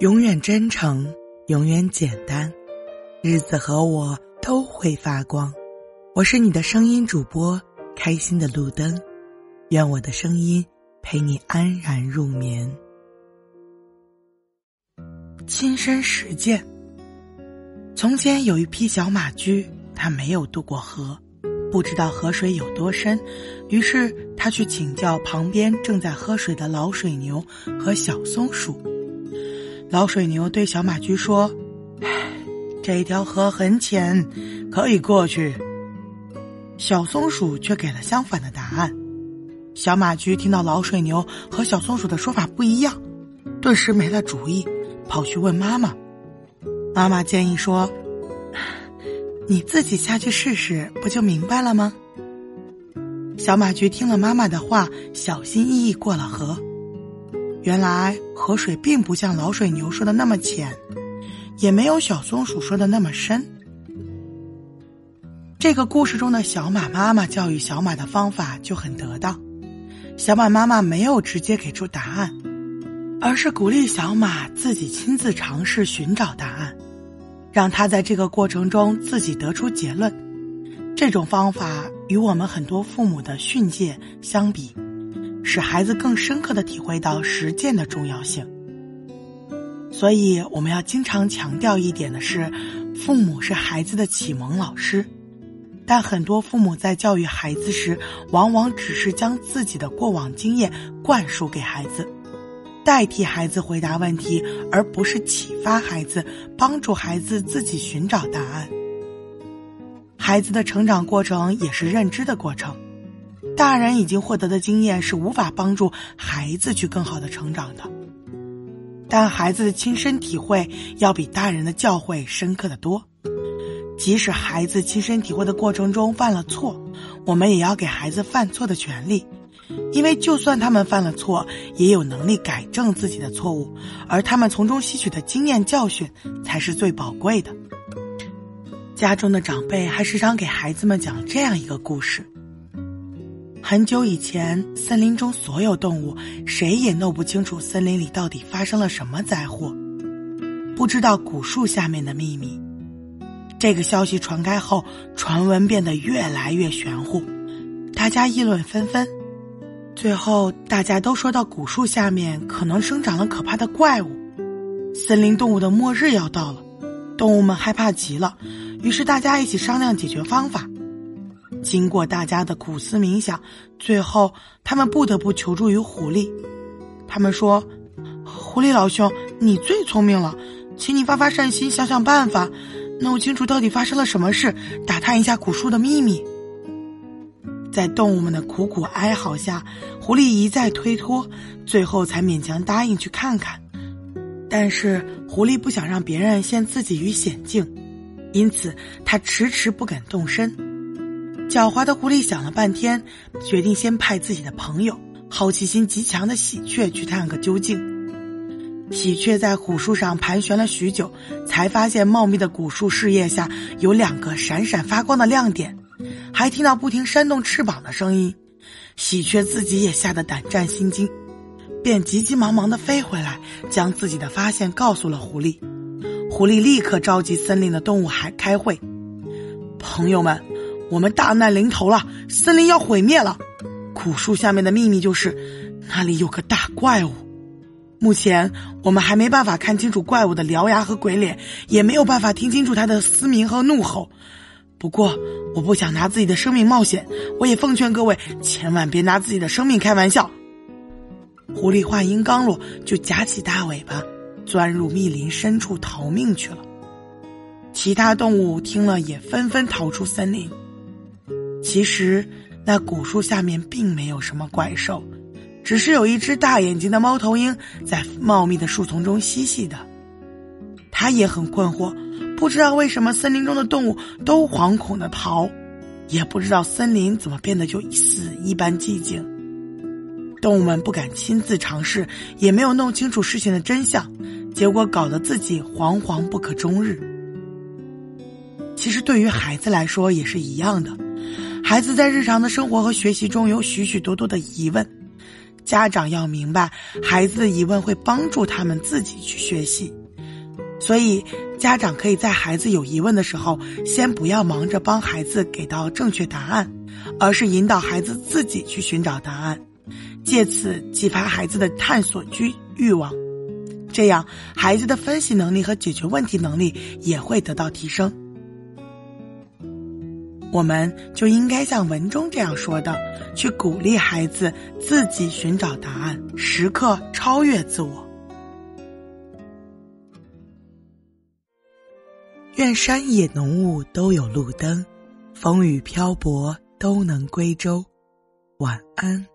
永远真诚，永远简单，日子和我都会发光。我是你的声音主播，开心的路灯。愿我的声音陪你安然入眠。亲身实践。从前有一匹小马驹，它没有渡过河，不知道河水有多深，于是他去请教旁边正在喝水的老水牛和小松鼠。老水牛对小马驹说：“这条河很浅，可以过去。”小松鼠却给了相反的答案。小马驹听到老水牛和小松鼠的说法不一样，顿时没了主意，跑去问妈妈。妈妈建议说：“你自己下去试试，不就明白了吗？”小马驹听了妈妈的话，小心翼翼过了河。原来河水并不像老水牛说的那么浅，也没有小松鼠说的那么深。这个故事中的小马妈妈教育小马的方法就很得当。小马妈妈没有直接给出答案，而是鼓励小马自己亲自尝试寻找答案，让他在这个过程中自己得出结论。这种方法与我们很多父母的训诫相比。使孩子更深刻的体会到实践的重要性。所以，我们要经常强调一点的是，父母是孩子的启蒙老师。但很多父母在教育孩子时，往往只是将自己的过往经验灌输给孩子，代替孩子回答问题，而不是启发孩子，帮助孩子自己寻找答案。孩子的成长过程也是认知的过程。大人已经获得的经验是无法帮助孩子去更好的成长的，但孩子的亲身体会要比大人的教诲深刻的多。即使孩子亲身体会的过程中犯了错，我们也要给孩子犯错的权利，因为就算他们犯了错，也有能力改正自己的错误，而他们从中吸取的经验教训才是最宝贵的。家中的长辈还时常给孩子们讲这样一个故事。很久以前，森林中所有动物谁也弄不清楚森林里到底发生了什么灾祸，不知道古树下面的秘密。这个消息传开后，传闻变得越来越玄乎，大家议论纷纷。最后，大家都说到古树下面可能生长了可怕的怪物，森林动物的末日要到了。动物们害怕极了，于是大家一起商量解决方法。经过大家的苦思冥想，最后他们不得不求助于狐狸。他们说：“狐狸老兄，你最聪明了，请你发发善心，想想办法，弄清楚到底发生了什么事，打探一下古树的秘密。”在动物们的苦苦哀嚎下，狐狸一再推脱，最后才勉强答应去看看。但是狐狸不想让别人陷自己于险境，因此他迟迟不敢动身。狡猾的狐狸想了半天，决定先派自己的朋友、好奇心极强的喜鹊去探个究竟。喜鹊在古树上盘旋了许久，才发现茂密的古树枝叶下有两个闪闪发光的亮点，还听到不停扇动翅膀的声音。喜鹊自己也吓得胆战心惊，便急急忙忙地飞回来，将自己的发现告诉了狐狸。狐狸立刻召集森林的动物还开会，朋友们。我们大难临头了，森林要毁灭了。古树下面的秘密就是，那里有个大怪物。目前我们还没办法看清楚怪物的獠牙和鬼脸，也没有办法听清楚它的嘶鸣和怒吼。不过，我不想拿自己的生命冒险，我也奉劝各位，千万别拿自己的生命开玩笑。狐狸话音刚落，就夹起大尾巴，钻入密林深处逃命去了。其他动物听了，也纷纷逃出森林。其实，那古树下面并没有什么怪兽，只是有一只大眼睛的猫头鹰在茂密的树丛中嬉戏的。它也很困惑，不知道为什么森林中的动物都惶恐的逃，也不知道森林怎么变得就死一般寂静。动物们不敢亲自尝试，也没有弄清楚事情的真相，结果搞得自己惶惶不可终日。其实，对于孩子来说也是一样的。孩子在日常的生活和学习中有许许多多的疑问，家长要明白，孩子的疑问会帮助他们自己去学习，所以家长可以在孩子有疑问的时候，先不要忙着帮孩子给到正确答案，而是引导孩子自己去寻找答案，借此激发孩子的探索欲欲望，这样孩子的分析能力和解决问题能力也会得到提升。我们就应该像文中这样说的，去鼓励孩子自己寻找答案，时刻超越自我。愿山野浓雾都有路灯，风雨漂泊都能归舟。晚安。